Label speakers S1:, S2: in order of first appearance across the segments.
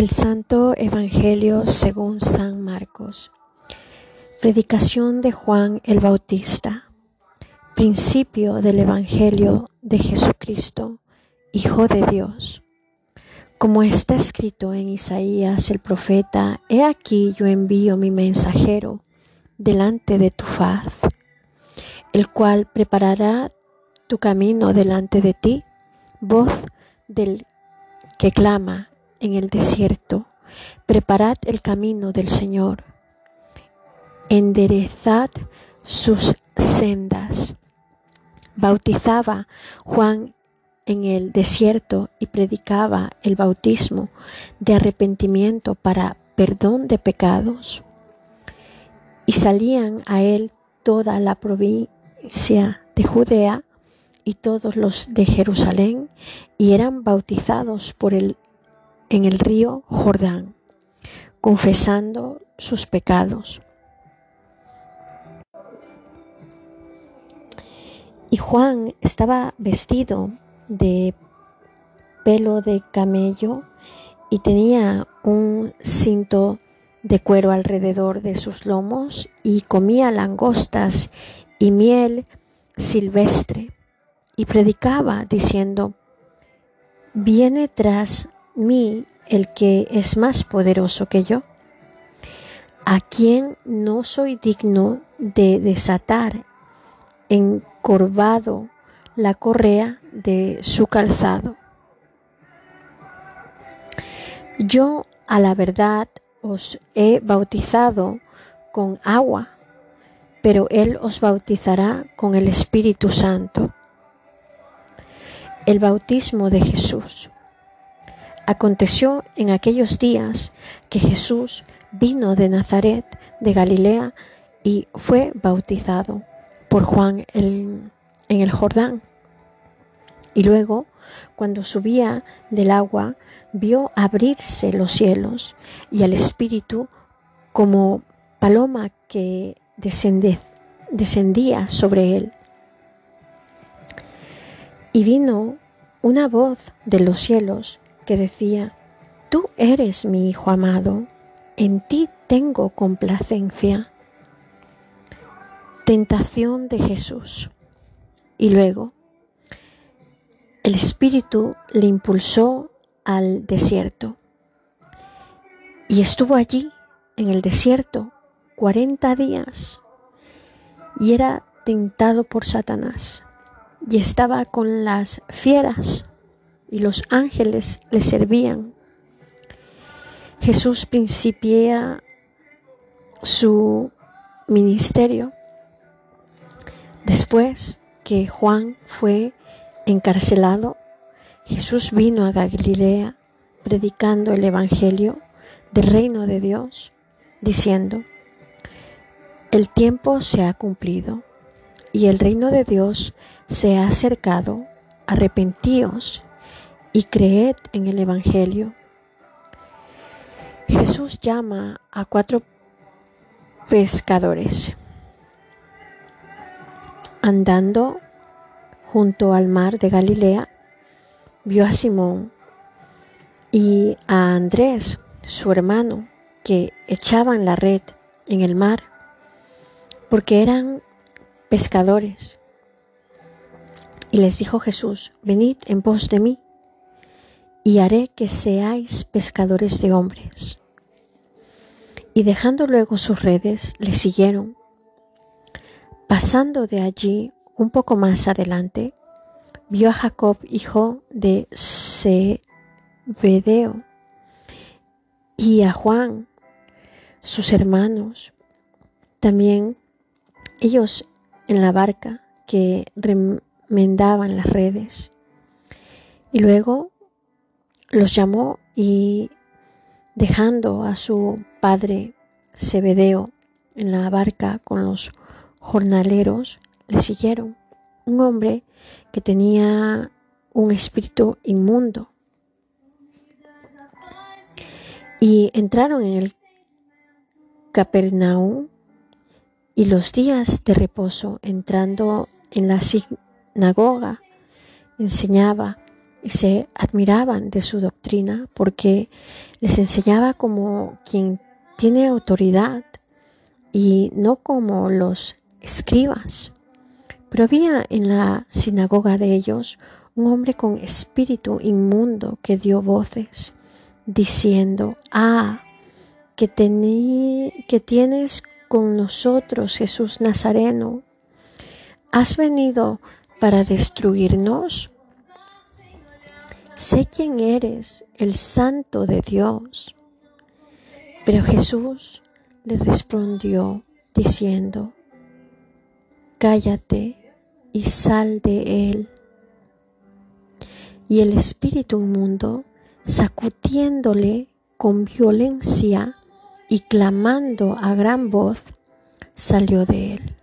S1: El Santo Evangelio según San Marcos. Predicación de Juan el Bautista. Principio del Evangelio de Jesucristo, Hijo de Dios. Como está escrito en Isaías el profeta, He aquí yo envío mi mensajero delante de tu faz, el cual preparará tu camino delante de ti, voz del que clama en el desierto, preparad el camino del Señor, enderezad sus sendas. Bautizaba Juan en el desierto y predicaba el bautismo de arrepentimiento para perdón de pecados. Y salían a él toda la provincia de Judea y todos los de Jerusalén y eran bautizados por el en el río Jordán, confesando sus pecados. Y Juan estaba vestido de pelo de camello y tenía un cinto de cuero alrededor de sus lomos y comía langostas y miel silvestre y predicaba diciendo, viene tras mí el que es más poderoso que yo, a quien no soy digno de desatar encorvado la correa de su calzado. Yo a la verdad os he bautizado con agua, pero Él os bautizará con el Espíritu Santo. El bautismo de Jesús. Aconteció en aquellos días que Jesús vino de Nazaret, de Galilea, y fue bautizado por Juan en el Jordán. Y luego, cuando subía del agua, vio abrirse los cielos y al Espíritu como paloma que descendía sobre él. Y vino una voz de los cielos que decía, Tú eres mi Hijo amado, en ti tengo complacencia. Tentación de Jesús. Y luego, el Espíritu le impulsó al desierto. Y estuvo allí, en el desierto, cuarenta días. Y era tentado por Satanás. Y estaba con las fieras y los ángeles le servían. Jesús principia su ministerio después que Juan fue encarcelado. Jesús vino a Galilea predicando el Evangelio del reino de Dios, diciendo, el tiempo se ha cumplido y el reino de Dios se ha acercado, arrepentíos y creed en el Evangelio. Jesús llama a cuatro pescadores. Andando junto al mar de Galilea, vio a Simón y a Andrés, su hermano, que echaban la red en el mar, porque eran pescadores. Y les dijo Jesús, venid en pos de mí y haré que seáis pescadores de hombres. Y dejando luego sus redes, le siguieron. Pasando de allí un poco más adelante, vio a Jacob, hijo de Zebedeo, y a Juan, sus hermanos, también ellos en la barca que remendaban las redes. Y luego los llamó y dejando a su padre Zebedeo en la barca con los jornaleros, le siguieron. Un hombre que tenía un espíritu inmundo. Y entraron en el Capernaum y los días de reposo entrando en la sinagoga enseñaba y se admiraban de su doctrina porque les enseñaba como quien tiene autoridad y no como los escribas. Pero había en la sinagoga de ellos un hombre con espíritu inmundo que dio voces, diciendo, ah, que, que tienes con nosotros, Jesús Nazareno. ¿Has venido para destruirnos? Sé quién eres, el santo de Dios. Pero Jesús le respondió diciendo, cállate y sal de él. Y el espíritu inmundo, sacudiéndole con violencia y clamando a gran voz, salió de él.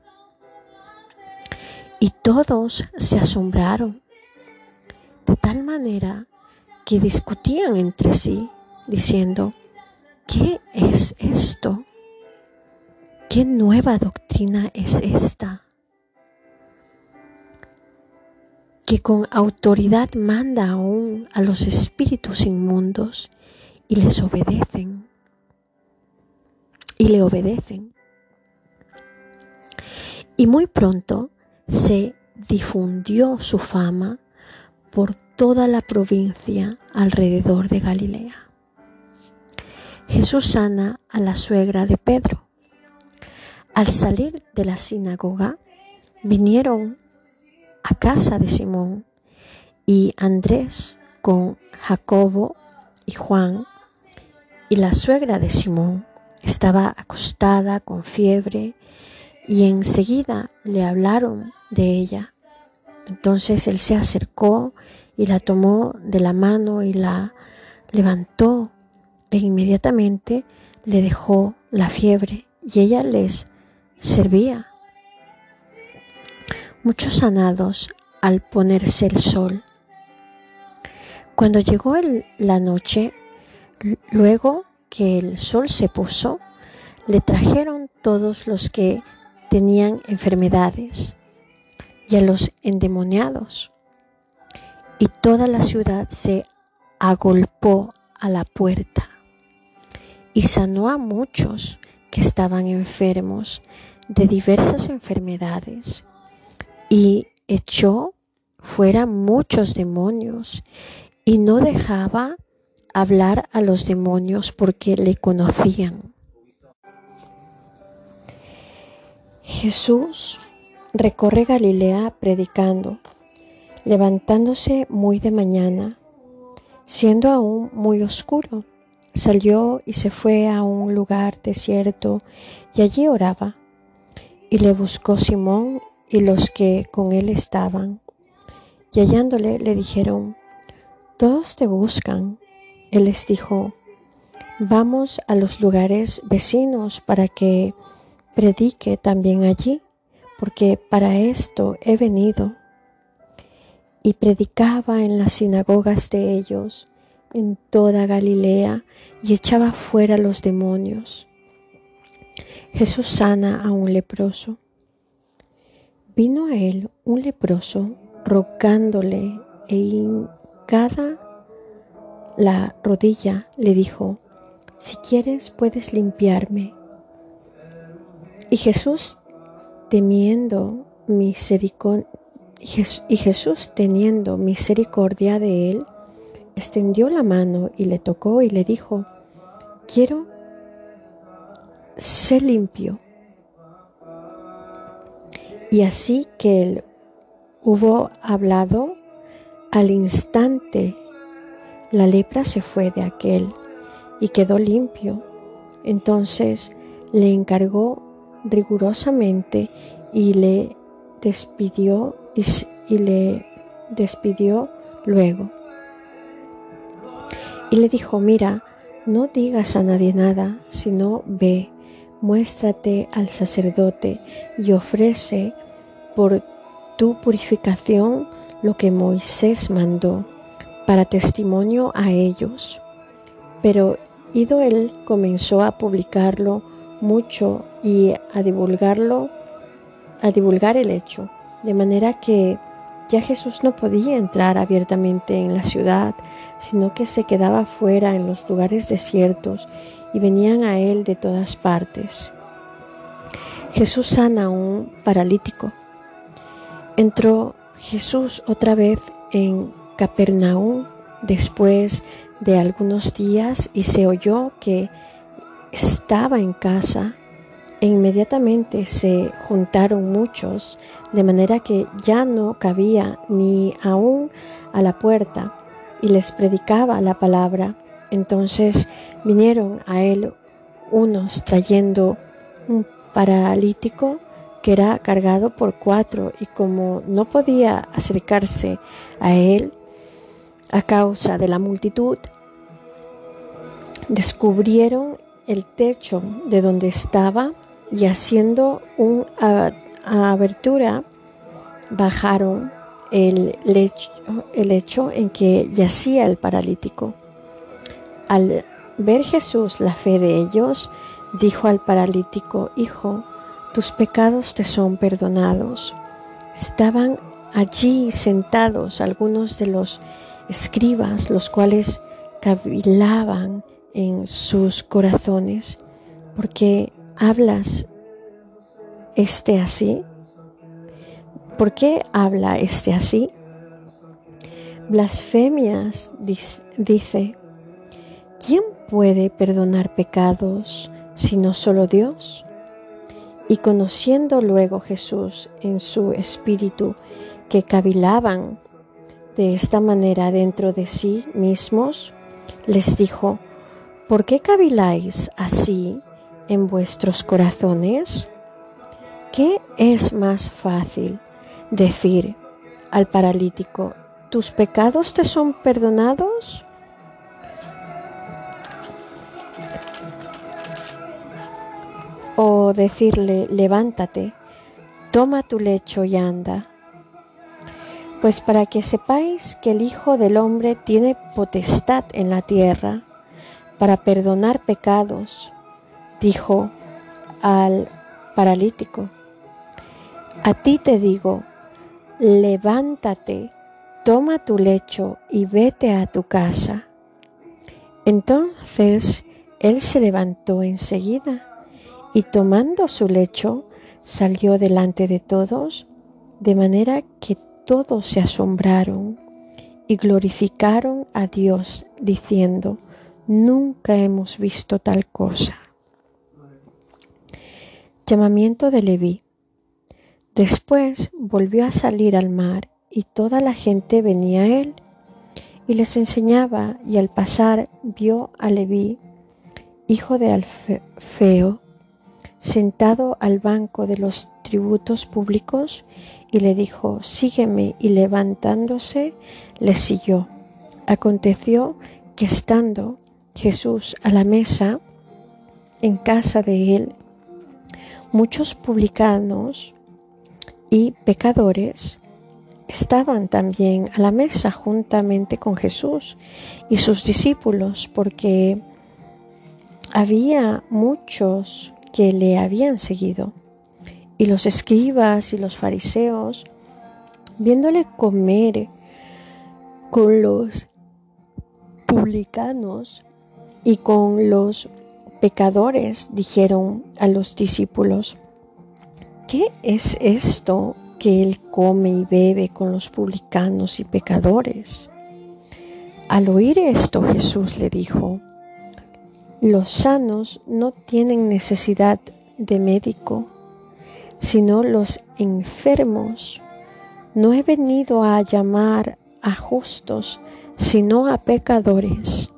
S1: Y todos se asombraron, de tal manera que discutían entre sí, diciendo, ¿qué es esto? ¿Qué nueva doctrina es esta? Que con autoridad manda aún a los espíritus inmundos y les obedecen. Y le obedecen. Y muy pronto se difundió su fama por toda la provincia alrededor de Galilea. Jesús sana a la suegra de Pedro al salir de la sinagoga, vinieron a casa de Simón y Andrés con Jacobo y Juan y la suegra de Simón estaba acostada con fiebre y enseguida le hablaron de ella. Entonces él se acercó y la tomó de la mano y la levantó e inmediatamente le dejó la fiebre y ella les servía. Muchos sanados al ponerse el sol. Cuando llegó la noche, luego que el sol se puso, le trajeron todos los que tenían enfermedades y a los endemoniados. Y toda la ciudad se agolpó a la puerta y sanó a muchos que estaban enfermos de diversas enfermedades y echó fuera muchos demonios y no dejaba hablar a los demonios porque le conocían. Jesús recorre Galilea predicando, levantándose muy de mañana, siendo aún muy oscuro Salió y se fue a un lugar desierto y allí oraba. Y le buscó Simón y los que con él estaban. Y hallándole le dijeron, Todos te buscan. Él les dijo, Vamos a los lugares vecinos para que predique también allí, porque para esto he venido. Y predicaba en las sinagogas de ellos en toda Galilea y echaba fuera los demonios. Jesús sana a un leproso. Vino a él un leproso rogándole e hincada la rodilla le dijo, si quieres puedes limpiarme. Y Jesús temiendo misericordia, y Jesús teniendo misericordia de él, extendió la mano y le tocó y le dijo, quiero ser limpio. Y así que él hubo hablado, al instante la lepra se fue de aquel y quedó limpio. Entonces le encargó rigurosamente y le despidió y, le despidió luego. Y le dijo, mira, no digas a nadie nada, sino ve, muéstrate al sacerdote y ofrece por tu purificación lo que Moisés mandó, para testimonio a ellos. Pero ido él comenzó a publicarlo mucho y a divulgarlo, a divulgar el hecho, de manera que Ya Jesús no podía entrar abiertamente en la ciudad, sino que se quedaba fuera en los lugares desiertos y venían a él de todas partes. Jesús sana a un paralítico. Entró Jesús otra vez en Capernaum después de algunos días y se oyó que estaba en casa e inmediatamente se juntaron muchos, de manera que ya no cabía ni aún a la puerta, y les predicaba la palabra. Entonces vinieron a él unos trayendo un paralítico que era cargado por cuatro, y como no podía acercarse a él a causa de la multitud, descubrieron el techo de donde estaba y haciendo una abertura bajaron el lecho, el hecho en que yacía el paralítico. Al ver Jesús la fe de ellos, dijo al paralítico, Hijo, tus pecados te son perdonados. Estaban allí sentados algunos de los escribas, los cuales cavilaban en sus corazones, porque hablas este así? ¿Por qué habla este así? Blasfemias dice, ¿quién puede perdonar pecados sino solo Dios? Y conociendo luego Jesús en su espíritu que cavilaban de esta manera dentro de sí mismos, les dijo, ¿por qué caviláis así en vuestros corazones? ¿Qué es más fácil decir al paralítico, ¿tus pecados te son perdonados? O decirle, levántate, toma tu lecho y anda. Pues para que sepáis que el Hijo del Hombre tiene potestad en la tierra para perdonar pecados, dijo al paralítico, a ti te digo, levántate, toma tu lecho y vete a tu casa. Entonces él se levantó enseguida y tomando su lecho salió delante de todos, de manera que todos se asombraron y glorificaron a Dios, diciendo, nunca hemos visto tal cosa. Llamamiento de Leví. Después volvió a salir al mar y toda la gente venía a él y les enseñaba y al pasar vio a Leví, hijo de Alfeo, sentado al banco de los tributos públicos y le dijo, sígueme y levantándose le siguió. Aconteció que estando Jesús a la mesa en casa de él, muchos publicanos y pecadores estaban también a la mesa juntamente con Jesús y sus discípulos, porque había muchos que le habían seguido. Y los escribas y los fariseos, viéndole comer con los publicanos y con los pecadores, dijeron a los discípulos, ¿qué es esto que él come y bebe con los publicanos y pecadores? Al oír esto Jesús le dijo, los sanos no tienen necesidad de médico, sino los enfermos. No he venido a llamar a justos, sino a pecadores.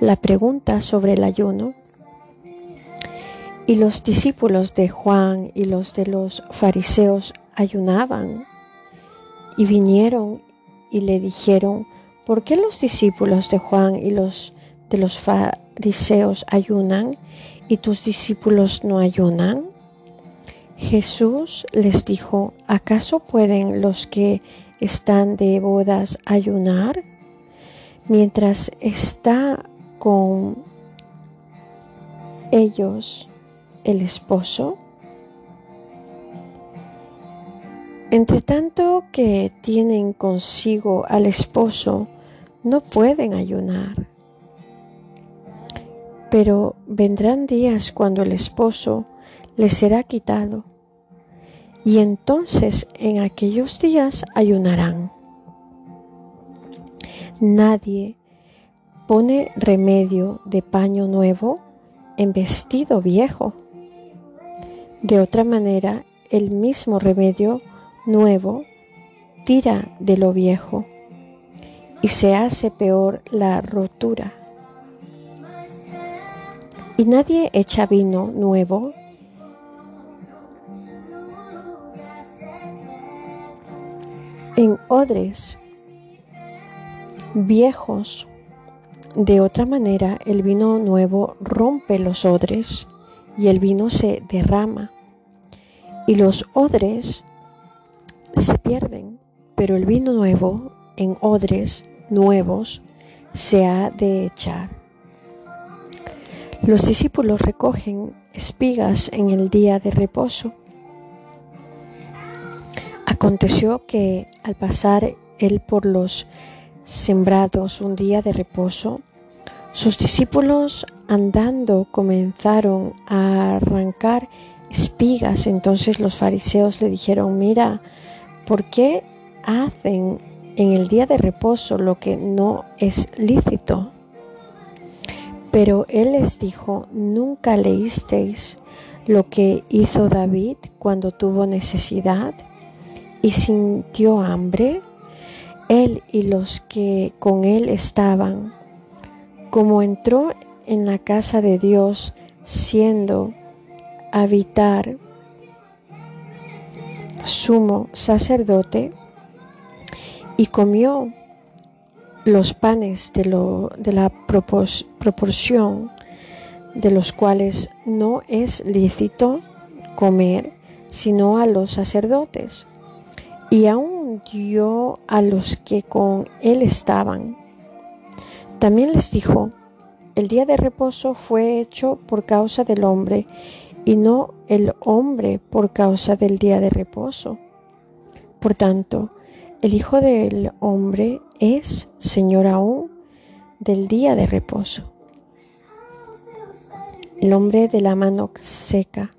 S1: La pregunta sobre el ayuno. Y los discípulos de Juan y los de los fariseos ayunaban y vinieron y le dijeron, ¿por qué los discípulos de Juan y los de los fariseos ayunan y tus discípulos no ayunan? Jesús les dijo, ¿acaso pueden los que están de bodas ayunar mientras está con ellos el esposo? Entre tanto que tienen consigo al esposo, no pueden ayunar. Pero vendrán días cuando el esposo les será quitado, y entonces en aquellos días ayunarán. Nadie pone remedio de paño nuevo en vestido viejo. De otra manera, el mismo remedio nuevo tira de lo viejo y se hace peor la rotura. Y nadie echa vino nuevo en odres viejos. De otra manera, el vino nuevo rompe los odres y el vino se derrama. Y los odres se pierden, pero el vino nuevo en odres nuevos se ha de echar. Los discípulos recogen espigas en el día de reposo. Aconteció que al pasar él por los sembrados un día de reposo, sus discípulos andando comenzaron a arrancar espigas. Entonces los fariseos le dijeron, mira, ¿por qué hacen en el día de reposo lo que no es lícito? Pero él les dijo, ¿nunca leísteis lo que hizo David cuando tuvo necesidad y sintió hambre? Él y los que con él estaban, como entró en la casa de Dios siendo habitar sumo sacerdote y comió los panes de, lo, de la proporción de los cuales no es lícito comer sino a los sacerdotes. Y aún dio a los que con él estaban. También les dijo, el día de reposo fue hecho por causa del hombre y no el hombre por causa del día de reposo. Por tanto, el Hijo del Hombre es Señor aún del día de reposo. El hombre de la mano seca.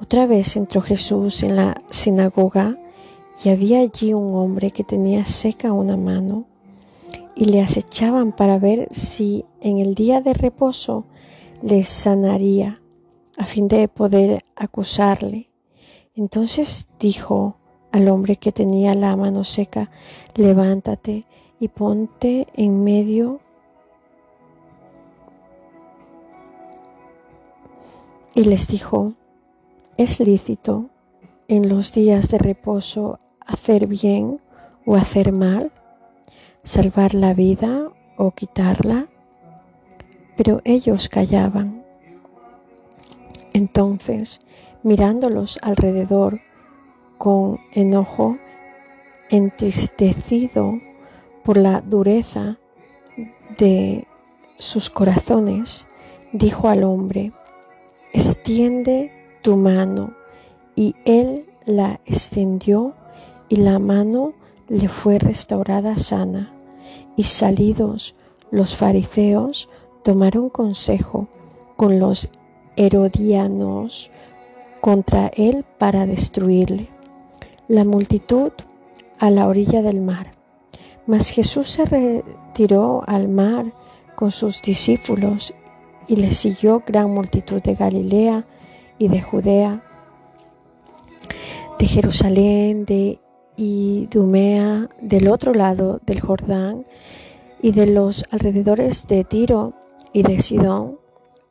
S1: Otra vez entró Jesús en la sinagoga y había allí un hombre que tenía seca una mano y le acechaban para ver si en el día de reposo le sanaría a fin de poder acusarle. Entonces dijo al hombre que tenía la mano seca, levántate y ponte en medio y les dijo, es lícito en los días de reposo hacer bien o hacer mal, salvar la vida o quitarla, pero ellos callaban. Entonces, mirándolos alrededor con enojo, entristecido por la dureza de sus corazones, dijo al hombre, extiende tu mano. Y él la extendió y la mano le fue restaurada sana. Y salidos los fariseos tomaron consejo con los herodianos contra él para destruirle. La multitud a la orilla del mar. Mas Jesús se retiró al mar con sus discípulos y le siguió gran multitud de Galilea y de Judea, de Jerusalén, de Idumea, del otro lado del Jordán y de los alrededores de Tiro y de Sidón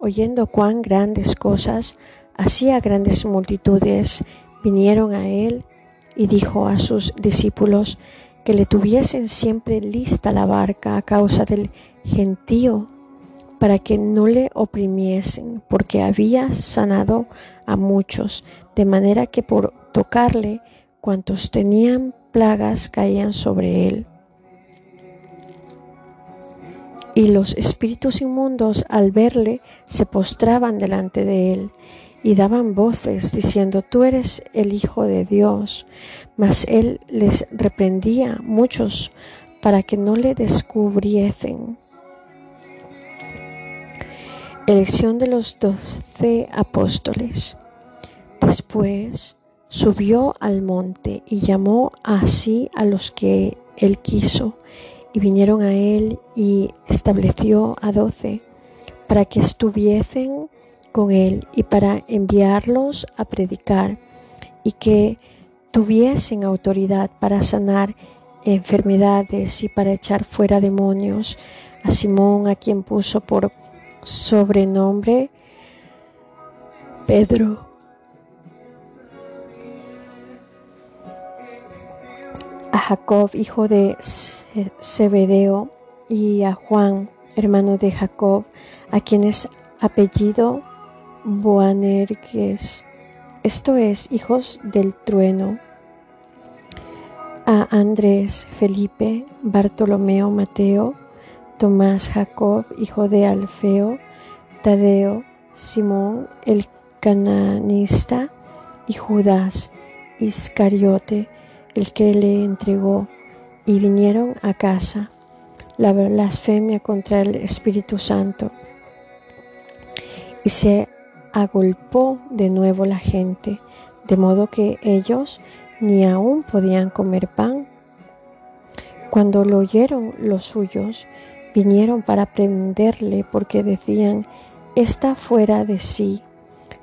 S1: oyendo cuán grandes cosas hacía grandes multitudes, vinieron a él y dijo a sus discípulos que le tuviesen siempre lista la barca a causa del gentío, para que no le oprimiesen, porque había sanado a muchos, de manera que por tocarle cuantos tenían plagas caían sobre él y los espíritus inmundos al verle se postraban delante de él y daban voces diciendo, tú eres el Hijo de Dios. Mas él les reprendía muchos para que no le descubriesen. Elección de los doce apóstoles. Después subió al monte y llamó así a los que él quiso, y vinieron a él y estableció a doce para que estuviesen con él y para enviarlos a predicar y que tuviesen autoridad para sanar enfermedades y para echar fuera demonios. A Simón, a quien puso por sobrenombre Pedro. A Jacob, hijo de Zebedeo, y a Juan, hermano de Jacob, a quienes apellido Boanerges, esto es, hijos del trueno, a Andrés, Felipe, Bartolomeo, Mateo, Tomás, Jacob, hijo de Alfeo, Tadeo, Simón, el cananista, y Judas, Iscariote, el que le entregó, y vinieron a casa la blasfemia contra el Espíritu Santo. Y se agolpó de nuevo la gente, de modo que ellos ni aún podían comer pan. Cuando lo oyeron los suyos, vinieron para prenderle porque decían, está fuera de sí.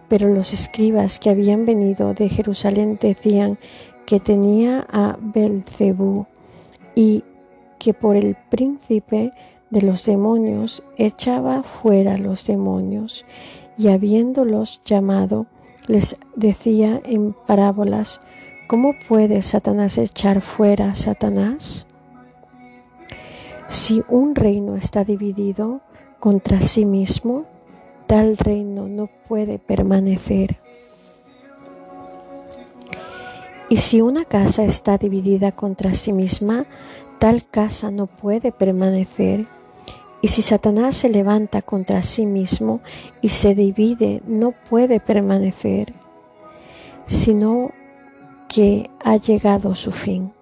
S1: Pero los escribas que habían venido de Jerusalén decían que tenía a Belcebú y que por el príncipe de los demonios echaba fuera los demonios, y habiéndolos llamado, les decía en parábolas, ¿cómo puede Satanás echar fuera a Satanás? Si un reino está dividido contra sí mismo, tal reino no puede permanecer. Y si una casa está dividida contra sí misma, tal casa no puede permanecer. Y si Satanás se levanta contra sí mismo y se divide, no puede permanecer, sino que ha llegado su fin.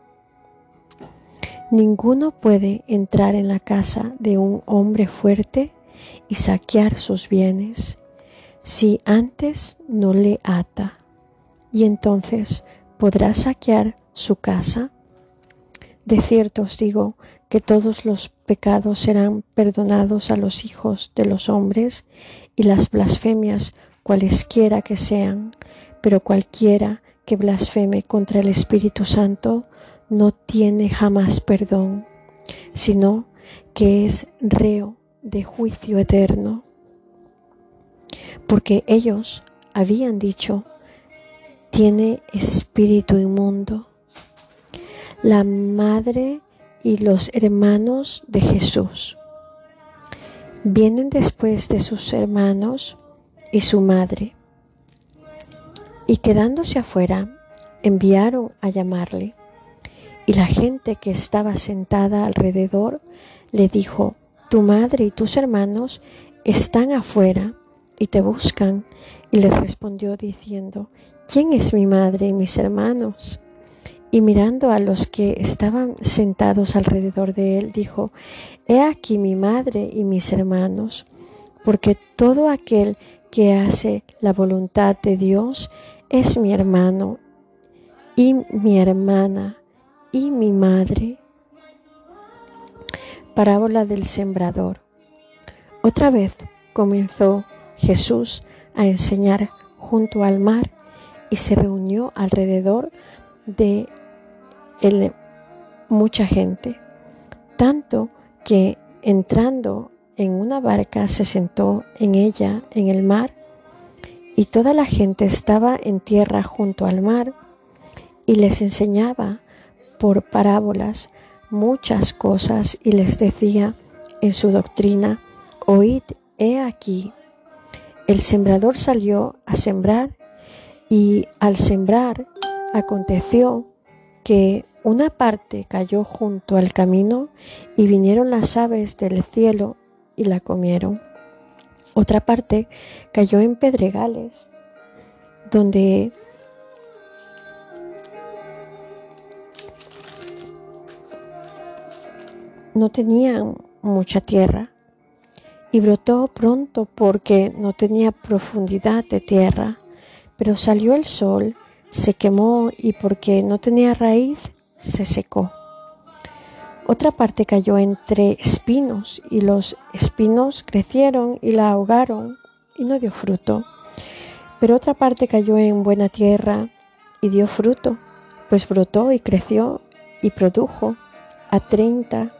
S1: Ninguno puede entrar en la casa de un hombre fuerte y saquear sus bienes si antes no le ata, y entonces podrá saquear su casa. De cierto os digo que todos los pecados serán perdonados a los hijos de los hombres y las blasfemias cualesquiera que sean, pero cualquiera que blasfeme contra el Espíritu Santo no tiene jamás perdón, sino que es reo de juicio eterno. Porque ellos habían dicho, tiene espíritu inmundo la madre y los hermanos de Jesús. Vienen después de sus hermanos y su madre, y quedándose afuera, enviaron a llamarle. Y la gente que estaba sentada alrededor le dijo, tu madre y tus hermanos están afuera y te buscan. Y le respondió diciendo, ¿quién es mi madre y mis hermanos? Y mirando a los que estaban sentados alrededor de él, dijo, He aquí mi madre y mis hermanos, porque todo aquel que hace la voluntad de Dios es mi hermano y mi hermana y mi madre. Parábola del sembrador. Otra vez comenzó Jesús a enseñar junto al mar y se reunió alrededor de mucha gente, tanto que entrando en una barca se sentó en ella en el mar y toda la gente estaba en tierra junto al mar y les enseñaba por parábolas muchas cosas y les decía en su doctrina, oíd, he aquí, el sembrador salió a sembrar y al sembrar aconteció que una parte cayó junto al camino y vinieron las aves del cielo y la comieron. Otra parte cayó en pedregales donde no tenían mucha tierra y brotó pronto porque no tenía profundidad de tierra, pero salió el sol, se quemó y porque no tenía raíz, se secó. Otra parte cayó entre espinos y los espinos crecieron y la ahogaron y no dio fruto. Pero otra parte cayó en buena tierra y dio fruto, pues brotó y creció y produjo a treinta,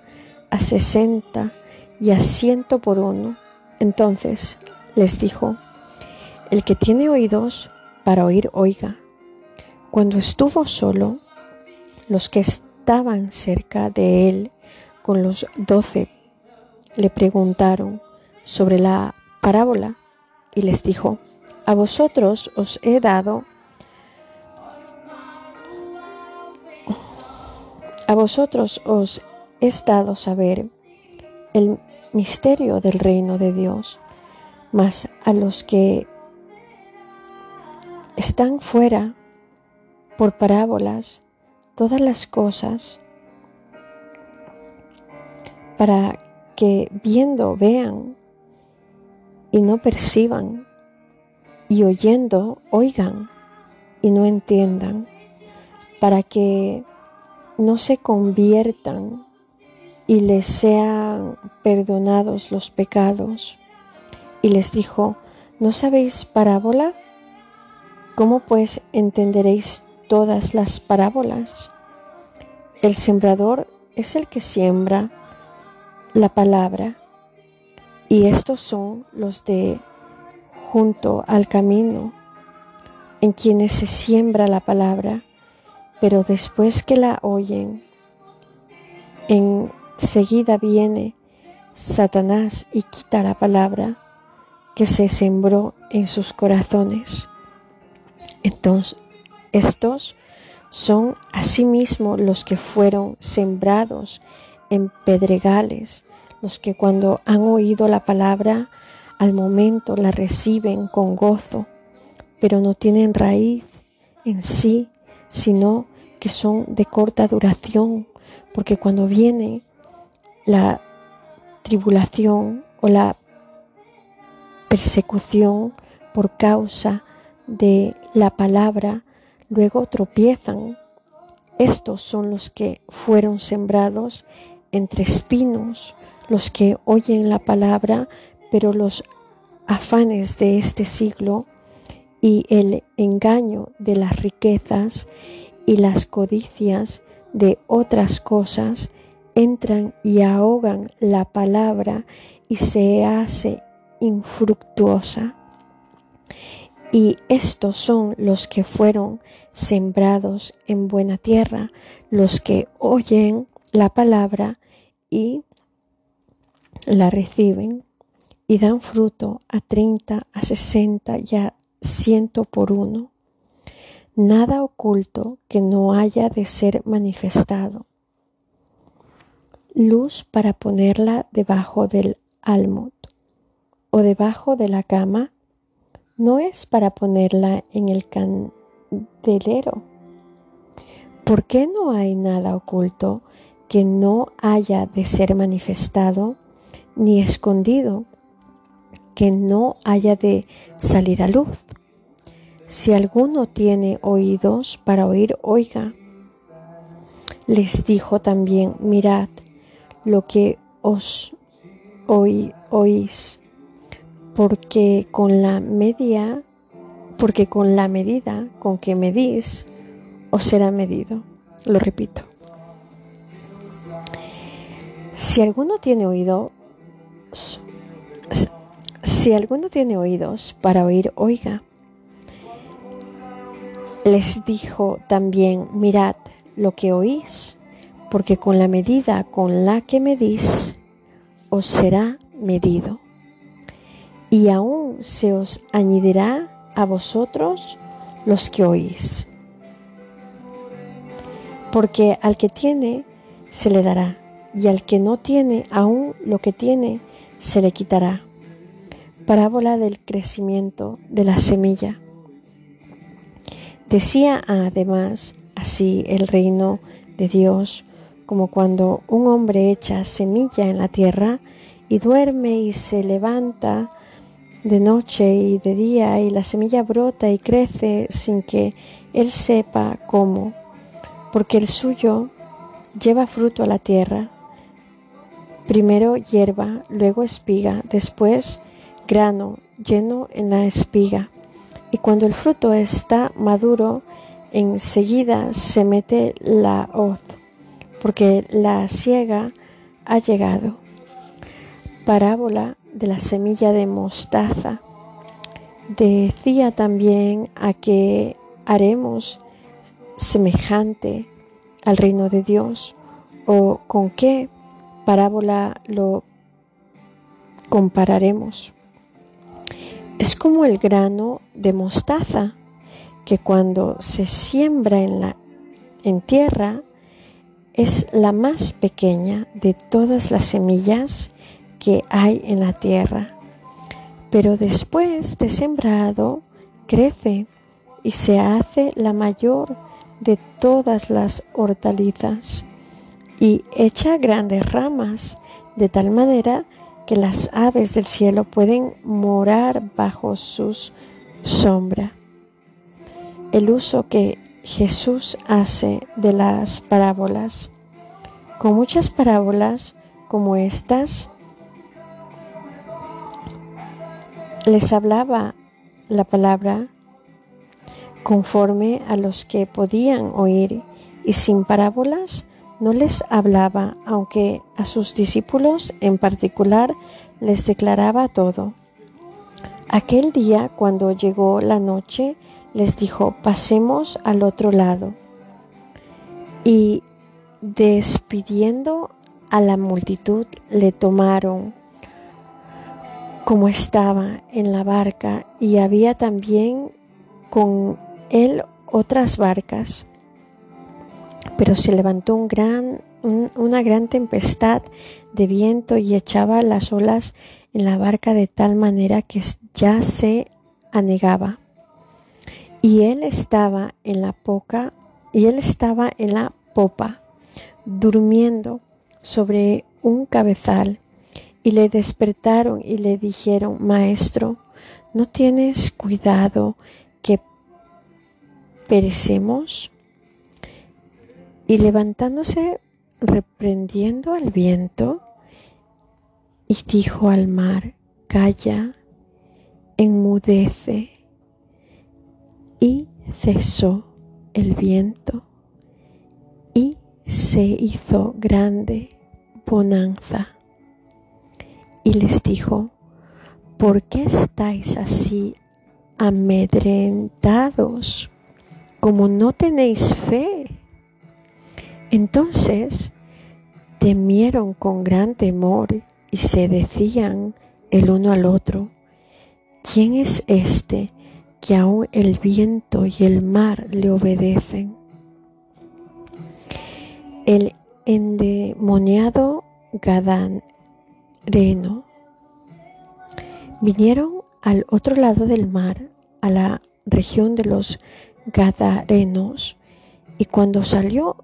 S1: a sesenta y a ciento por uno. Entonces les dijo, el que tiene oídos para oír, oiga. Cuando estuvo solo, los que estaban cerca de él con los doce le preguntaron sobre la parábola y les dijo, a vosotros os he dado, a vosotros os he dado saber el misterio del reino de Dios, mas a los que están fuera por parábolas todas las cosas para que viendo vean y no perciban y oyendo oigan y no entiendan para que no se conviertan y les sean perdonados los pecados. Y les dijo, ¿no sabéis parábola? ¿Cómo pues entenderéis todas las parábolas? El sembrador es el que siembra la palabra y estos son los de junto al camino en quienes se siembra la palabra, pero después que la oyen, enseguida viene Satanás y quita la palabra que se sembró en sus corazones. Entonces, estos son asimismo los que fueron sembrados en pedregales, los que cuando han oído la palabra, al momento la reciben con gozo, pero no tienen raíz en sí, sino que son de corta duración, porque cuando viene la tribulación o la persecución por causa de la palabra, luego tropiezan. Estos son los que fueron sembrados entre espinos, los que oyen la palabra, pero los afanes de este siglo y el engaño de las riquezas y las codicias de otras cosas entran y ahogan la palabra y se hace infructuosa. Y estos son los que fueron sembrados en buena tierra, los que oyen la palabra y la reciben y dan fruto a treinta, a sesenta y a ciento por uno. Nada oculto que no haya de ser manifestado. Luz para ponerla debajo del almud o debajo de la cama no es para ponerla en el candelero. ¿Por qué no hay nada oculto que no haya de ser manifestado, ni escondido que no haya de salir a luz? Si alguno tiene oídos para oír, oiga. Les dijo también, mirad lo que os oís porque con la media, porque con la medida con que medís, os será medido. Lo repito. Si alguno tiene oídos, si alguno tiene oídos para oír, oiga. Les dijo también, mirad lo que oís, porque con la medida con la que medís, os será medido y aún se os añadirá a vosotros los que oís. Porque al que tiene se le dará, y al que no tiene aún lo que tiene se le quitará. Parábola del crecimiento de la semilla. Decía además así el reino de Dios, como cuando un hombre echa semilla en la tierra y duerme y se levanta de noche y de día y la semilla brota y crece sin que él sepa cómo, porque el suyo lleva fruto a la tierra. Primero hierba, luego espiga, después grano lleno en la espiga. Y cuando el fruto está maduro, enseguida se mete la hoz, porque la siega ha llegado. Parábola de la semilla de mostaza. Decía también a que haremos semejante al reino de Dios o con qué parábola lo compararemos. Es como el grano de mostaza que cuando se siembra en la en tierra es la más pequeña de todas las semillas que hay en la tierra. Pero después de sembrado, crece y se hace la mayor de todas las hortalizas y echa grandes ramas de tal manera que las aves del cielo pueden morar bajo sus sombra. El uso que Jesús hace de las parábolas. Con muchas parábolas como estas, les hablaba la palabra conforme a los que podían oír y sin parábolas no les hablaba, aunque a sus discípulos en particular les declaraba todo. Aquel día, cuando llegó la noche, les dijo, pasemos al otro lado. Y despidiendo a la multitud, le tomaron como estaba en la barca y había también con él otras barcas. Pero se levantó un gran, una gran tempestad de viento y echaba las olas en la barca de tal manera que ya se anegaba. Y él estaba en la poca, y él estaba en la popa, durmiendo sobre un cabezal y le despertaron y le dijeron, Maestro, ¿no tienes cuidado que perecemos? Y levantándose, reprendiendo al viento, y dijo al mar, Calla, enmudece. Y cesó el viento y se hizo grande bonanza y les dijo, ¿por qué estáis así amedrentados como no tenéis fe? Entonces temieron con gran temor y se decían el uno al otro, ¿quién es este que aún el viento y el mar le obedecen? El endemoniado Gadán Reno. Vinieron al otro lado del mar, a la región de los Gadarenos, y cuando salió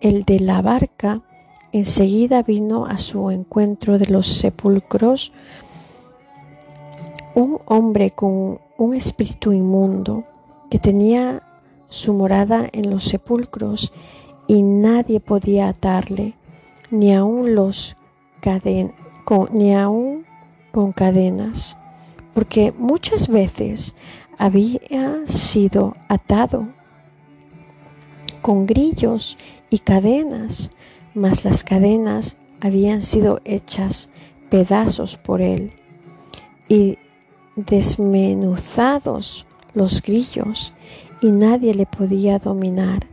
S1: el de la barca, enseguida vino a su encuentro de los sepulcros un hombre con un espíritu inmundo que tenía su morada en los sepulcros y nadie podía atarle, ni aun los caden ni aún con cadenas, porque muchas veces había sido atado con grillos y cadenas, mas las cadenas habían sido hechas pedazos por él y desmenuzados los grillos y nadie le podía dominar.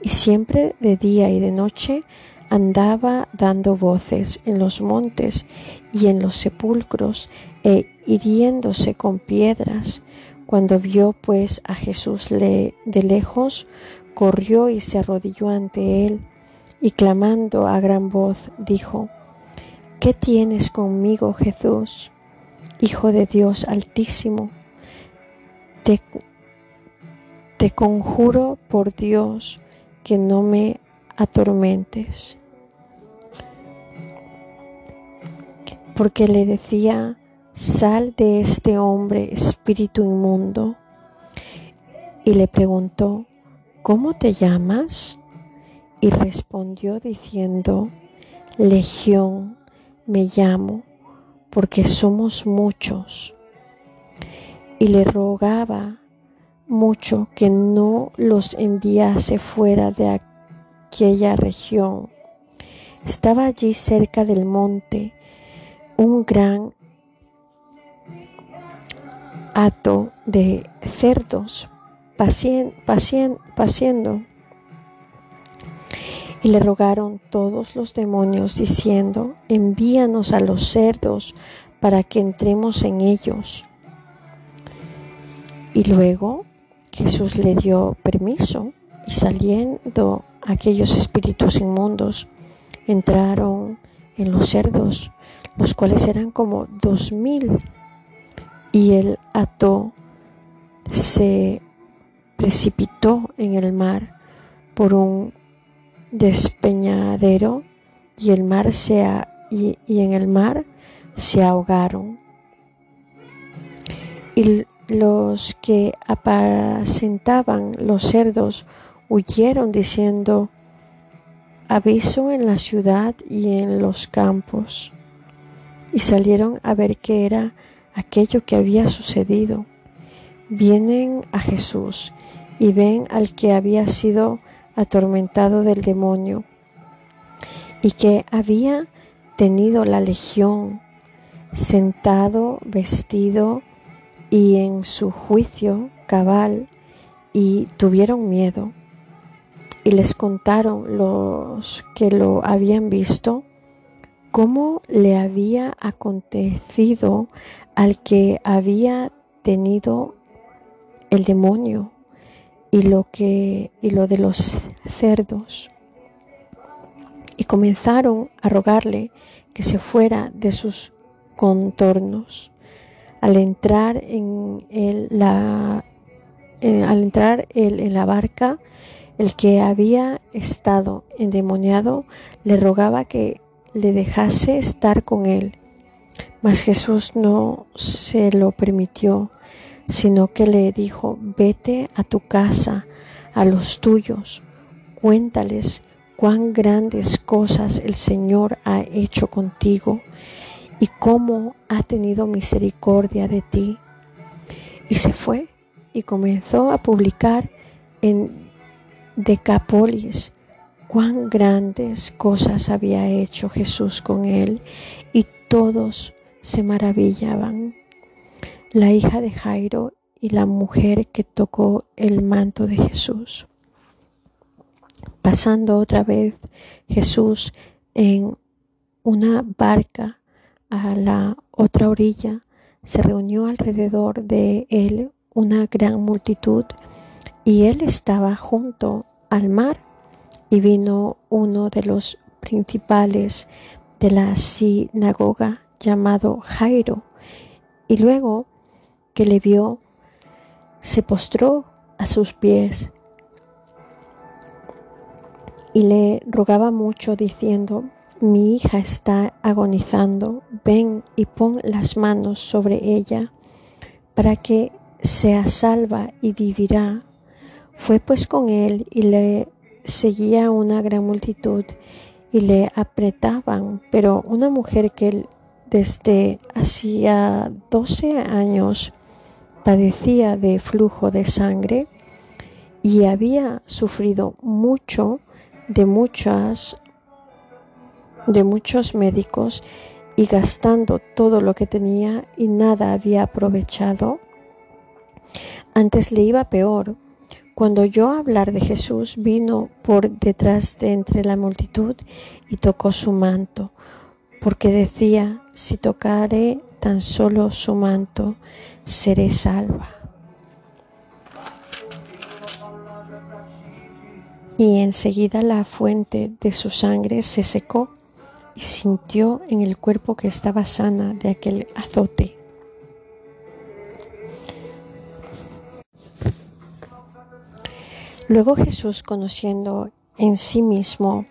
S1: Y siempre de día y de noche andaba dando voces en los montes y en los sepulcros e hiriéndose con piedras. Cuando vio pues a Jesús de lejos, corrió y se arrodilló ante él y clamando a gran voz dijo, ¿Qué tienes conmigo, Jesús, Hijo de Dios Altísimo? Te, te conjuro por Dios que no me atormentes. Porque le decía, sal de este hombre, espíritu inmundo. Y le preguntó, ¿cómo te llamas? Y respondió diciendo, Legión me llamo, porque somos muchos. Y le rogaba mucho que no los enviase fuera de aquella región. Estaba allí cerca del monte un gran hato de cerdos paciendo. Y le rogaron todos los demonios diciendo, envíanos a los cerdos para que entremos en ellos. Y luego Jesús le dio permiso y saliendo aquellos espíritus inmundos entraron en los cerdos, los cuales eran como dos mil. Y él ató, se precipitó en el mar por un despeñadero y el mar se y, y en el mar se ahogaron. Y los que apacentaban los cerdos huyeron diciendo, aviso en la ciudad y en los campos. Y salieron a ver qué era aquello que había sucedido. Vienen a Jesús y ven al que había sido atormentado del demonio y que había tenido la legión, sentado, vestido, y en su juicio cabal y tuvieron miedo y les contaron los que lo habían visto cómo le había acontecido al que había tenido el demonio y lo que y lo de los cerdos. Y comenzaron a rogarle que se fuera de sus contornos. Al entrar en la eh, al entrar en la barca el que había estado endemoniado le rogaba que le dejase estar con él mas Jesús no se lo permitió sino que le dijo vete a tu casa a los tuyos cuéntales cuán grandes cosas el Señor ha hecho contigo y cómo ha tenido misericordia de ti. Y se fue y comenzó a publicar en Decapolis cuán grandes cosas había hecho Jesús con él y todos se maravillaban. La hija de Jairo y la mujer que tocó el manto de Jesús. Pasando otra vez Jesús en una barca a la otra orilla se reunió alrededor de él una gran multitud y él estaba junto al mar y vino uno de los principales de la sinagoga llamado Jairo y luego que le vio se postró a sus pies y le rogaba mucho diciendo mi hija está agonizando, ven y pon las manos sobre ella para que sea salva y vivirá. Fue pues con él y le seguía una gran multitud y le apretaban, pero una mujer que desde hacía doce años padecía de flujo de sangre y había sufrido mucho de muchas de muchos médicos y gastando todo lo que tenía y nada había aprovechado, antes le iba peor. Cuando oyó hablar de Jesús, vino por detrás de entre la multitud y tocó su manto, porque decía, si tocaré tan solo su manto, seré salva. Y enseguida la fuente de su sangre se secó y sintió en el cuerpo que estaba sana de aquel azote. Luego Jesús, conociendo en sí mismo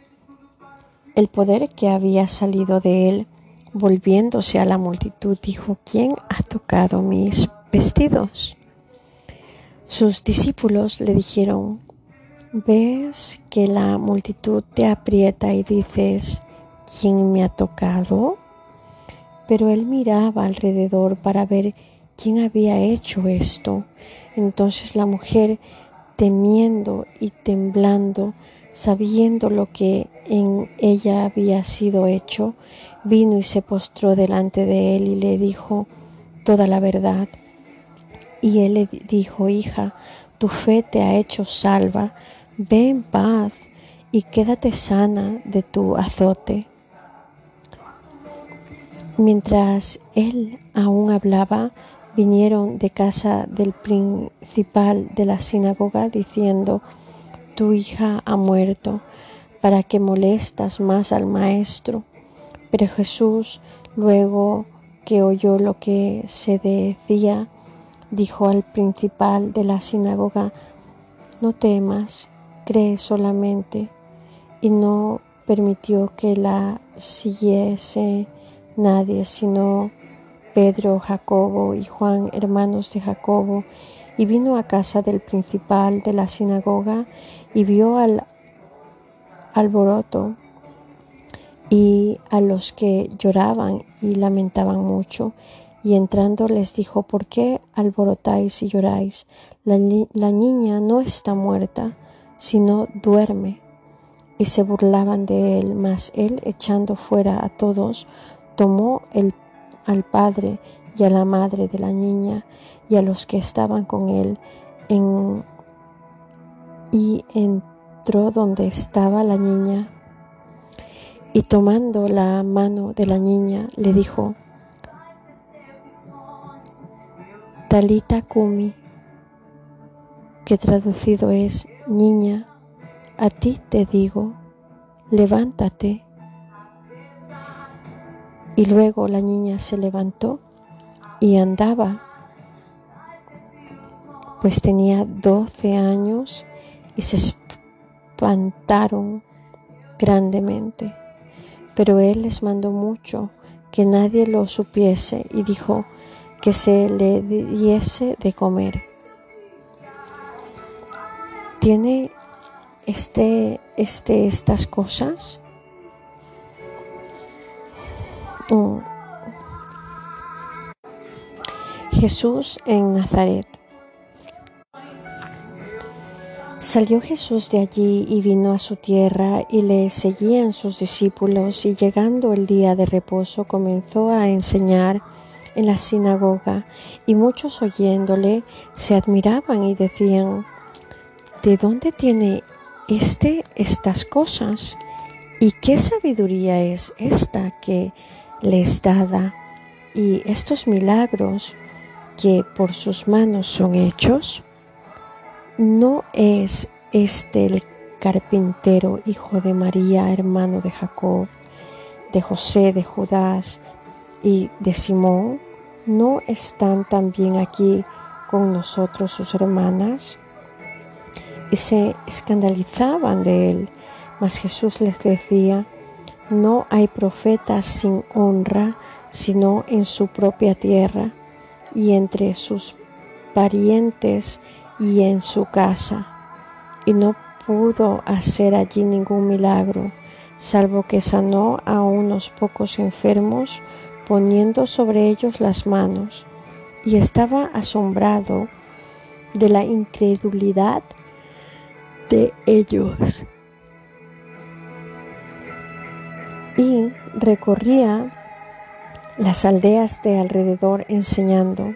S1: el poder que había salido de él, volviéndose a la multitud, dijo, ¿quién ha tocado mis vestidos? Sus discípulos le dijeron, ¿ves que la multitud te aprieta y dices, ¿quién me ha tocado? Pero él miraba alrededor para ver quién había hecho esto. Entonces la mujer, temiendo y temblando, sabiendo lo que en ella había sido hecho, vino y se postró delante de él y le dijo toda la verdad. Y él le dijo, hija, tu fe te ha hecho salva, ve en paz y quédate sana de tu azote. Mientras él aún hablaba, vinieron de casa del principal de la sinagoga diciendo, tu hija ha muerto, ¿para que molestas más al maestro? Pero Jesús, luego que oyó lo que se decía, dijo al principal de la sinagoga, no temas, cree solamente, y no permitió que la siguiese nadie, sino Pedro, Jacobo y Juan, hermanos de Jacobo, y vino a casa del principal de la sinagoga y vio al alboroto y a los que lloraban y lamentaban mucho. Y entrando les dijo, ¿por qué alborotáis y lloráis? La, la niña no está muerta, sino duerme. Y se burlaban de él, mas él, echando fuera a todos, tomó el, al padre y a la madre de la niña y a los que estaban con él y entró donde estaba la niña y tomando la mano de la niña le dijo, Talita Kumi, que traducido es, niña, a ti te digo, levántate. Y luego la niña se levantó y andaba, pues tenía doce años y se espantaron grandemente. Pero él les mandó mucho que nadie lo supiese y dijo que se le diese de comer. ¿Tiene este, este, estas cosas? Mm. Jesús en Nazaret. Salió Jesús de allí y vino a su tierra y le seguían sus discípulos y llegando el día de reposo comenzó a enseñar en la sinagoga y muchos oyéndole se admiraban y decían, ¿de dónde tiene éste estas cosas? ¿Y qué sabiduría es esta que les dada? Y estos milagros que por sus manos son hechos? ¿No es este el carpintero, hijo de María, hermano de Jacob, de José, de Judas y de Simón? ¿No están también aquí con nosotros sus hermanas? Y se escandalizaban de él, mas Jesús les decía, no hay profeta sin honra, sino en su propia tierra y entre sus parientes y en su casa, y no pudo hacer allí ningún milagro, salvo que sanó a unos pocos enfermos poniendo sobre ellos las manos, y estaba asombrado de la incredulidad de ellos. Y recorría las aldeas de alrededor enseñando.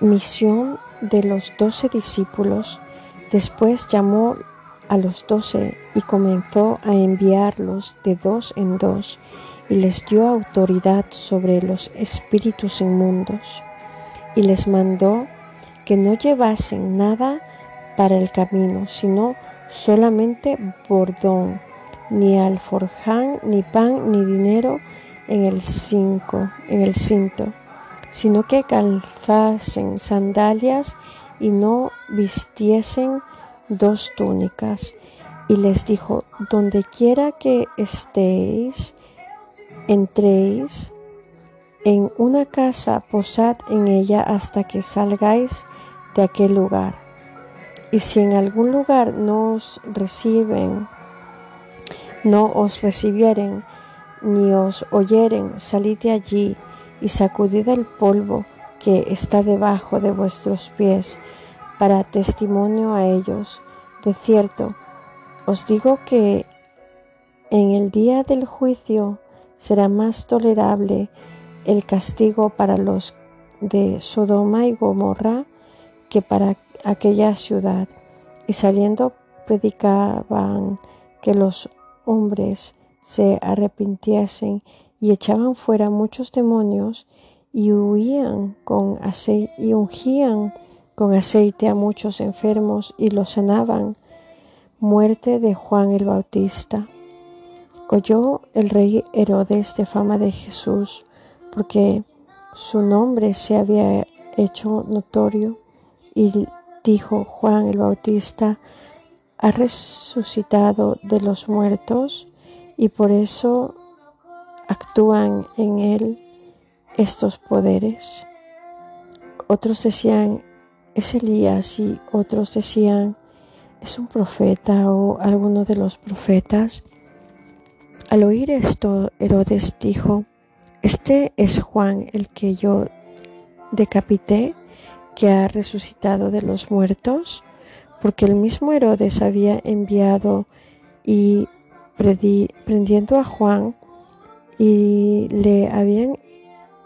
S1: Misión de los doce discípulos. Después llamó a los doce y comenzó a enviarlos de dos en dos y les dio autoridad sobre los espíritus inmundos y les mandó que no llevasen nada para el camino, sino solamente bordón, ni alforján, ni pan, ni dinero, en el cinco, en el cinto, sino que calzasen sandalias y no vistiesen dos túnicas y les dijo, donde quiera que estéis, entréis en una casa, posad en ella hasta que salgáis de aquel lugar. Y si en algún lugar no os reciben, no os recibieren, ni os oyeren, salid de allí y sacudid el polvo que está debajo de vuestros pies, para testimonio a ellos. De cierto, os digo que en el día del juicio será más tolerable el castigo para los de Sodoma y Gomorra que para aquella ciudad. Y saliendo predicaban que los hombres se arrepintiesen y echaban fuera muchos demonios y huían con aceite y ungían con aceite a muchos enfermos y los sanaban. Muerte de Juan el Bautista. Oyó el rey Herodes de fama de Jesús, porque su nombre se había hecho notorio, y dijo Juan el Bautista ha resucitado de los muertos y por eso actúan en él estos poderes. Otros decían, es Elías y otros decían, es un profeta o alguno de los profetas. Al oír esto, Herodes dijo, este es Juan el que yo decapité, que ha resucitado de los muertos, porque el mismo Herodes había enviado y prendiendo a Juan y le habían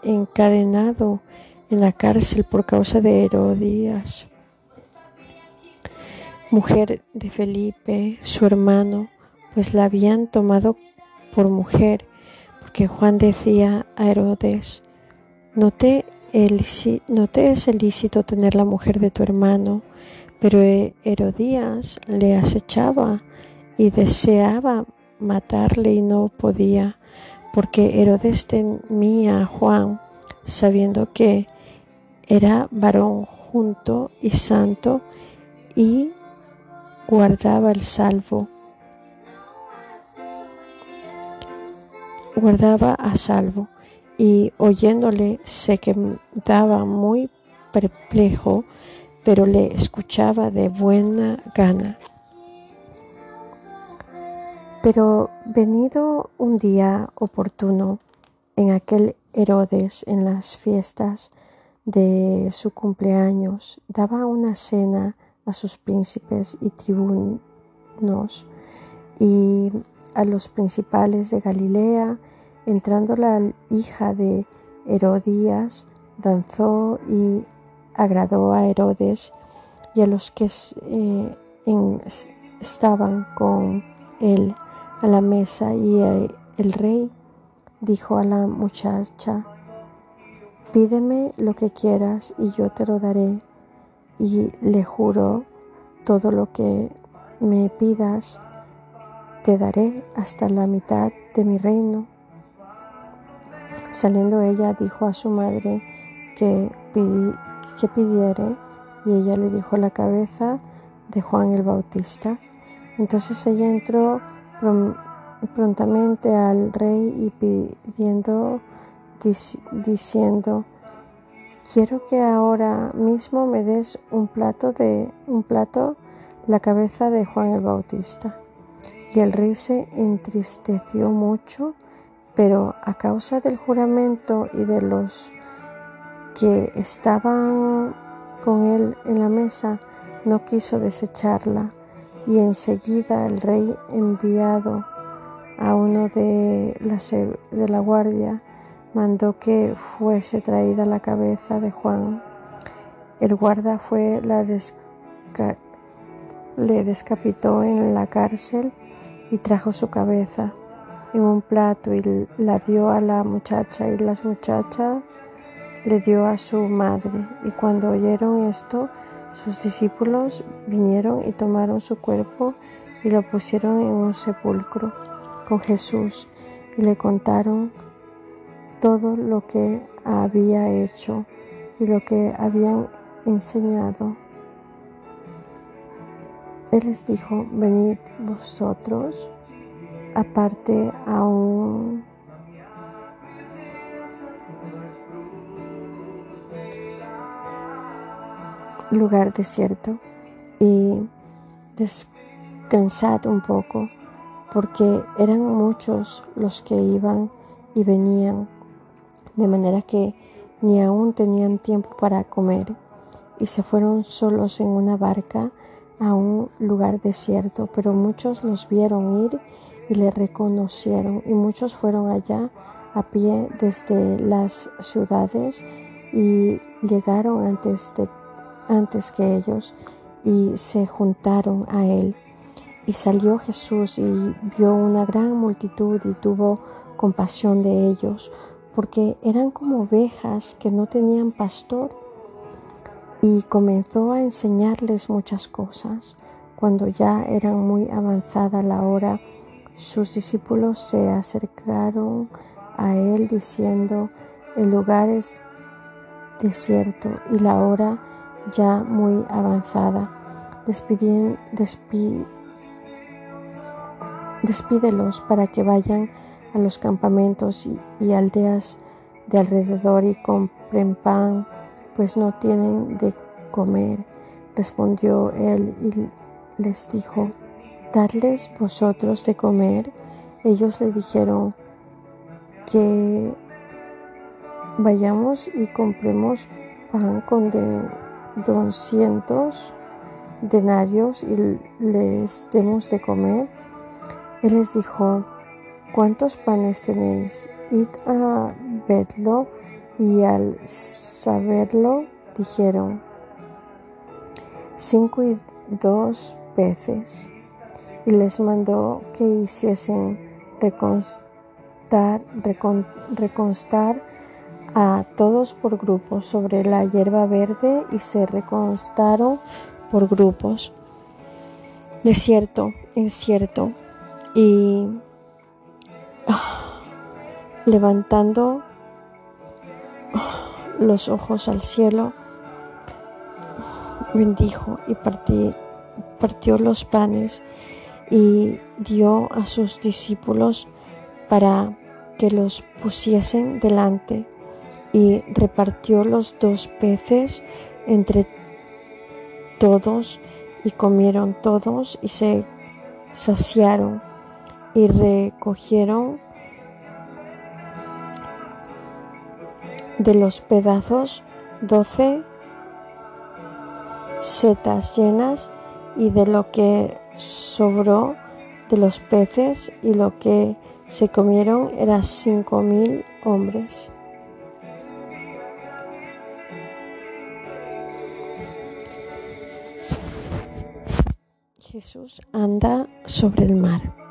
S1: encadenado en la cárcel por causa de Herodías, mujer de Felipe, su hermano, pues la habían tomado por mujer, porque Juan decía a Herodes, no te, es ilícito tener la mujer de tu hermano, pero Herodías le acechaba y deseaba matarle y no podía, porque Herodes temía a Juan, sabiendo que era varón junto y santo y guardaba el salvo. Guardaba a salvo y oyéndole se quedaba muy perplejo, pero le escuchaba de buena gana. Pero venido un día oportuno, en aquel Herodes, en las fiestas de su cumpleaños, daba una cena a sus príncipes y tribunos y a los principales de Galilea, entrando la hija de Herodías, danzó y agradó a Herodes y a los que eh, estaban con él a la mesa y el rey dijo a la muchacha, pídeme lo que quieras y yo te lo daré. Y le juro, todo lo que me pidas, te daré hasta la mitad de mi reino. Saliendo ella dijo a su madre que, que pidiere y ella le dijo la cabeza de Juan el Bautista. Entonces ella entró prontamente al rey y pidiendo, diciendo, quiero que ahora mismo me des un plato de un plato la cabeza de Juan el Bautista. Y el rey se entristeció mucho, pero a causa del juramento y de los que estaban con él en la mesa, no quiso desecharla. Y enseguida el rey enviado a uno de la, de la guardia mandó que fuese traída la cabeza de Juan. El guarda fue, la le descapitó en la cárcel y trajo su cabeza en un plato y la dio a la muchacha y las muchachas le dio a su madre. Y cuando oyeron esto, sus discípulos vinieron y tomaron su cuerpo y lo pusieron en un sepulcro con Jesús y le contaron todo lo que había hecho y lo que habían enseñado. Él les dijo, venid vosotros aparte a un lugar desierto y descansad un poco, porque eran muchos los que iban y venían, de manera que ni aún tenían tiempo para comer, y se fueron solos en una barca a un lugar desierto, pero muchos los vieron ir y le reconocieron, y muchos fueron allá a pie desde las ciudades y llegaron antes, de, antes que ellos y se juntaron a él. Y salió Jesús y vio una gran multitud y tuvo compasión de ellos, porque eran como ovejas que no tenían pastor. Y comenzó a enseñarles muchas cosas. Cuando ya era muy avanzada la hora, sus discípulos se acercaron a él diciendo, el lugar es desierto y la hora ya muy avanzada. despídelos para que vayan a los campamentos y, aldeas de alrededor y compren pan, pues no tienen de comer. Respondió él y les dijo, darles vosotros de comer? Ellos le dijeron que vayamos y compremos pan con de doscientos denarios y les demos de comer. Él les dijo, ¿cuántos panes tenéis? Id a verlo y al saberlo dijeron, cinco y dos peces y les mandó que hiciesen reconstar, reconstar a todos por grupos sobre la hierba verde y se reconstaron por grupos, de cierto en cierto, y ah, levantando ah, los ojos al cielo, bendijo y partió los panes y dio a sus discípulos para que los pusiesen delante y repartió los dos peces entre todos y comieron todos y se saciaron y recogieron de los pedazos doce setas llenas y de lo que sobró de los peces y lo que se comieron era cinco mil hombres. Jesús anda sobre el mar.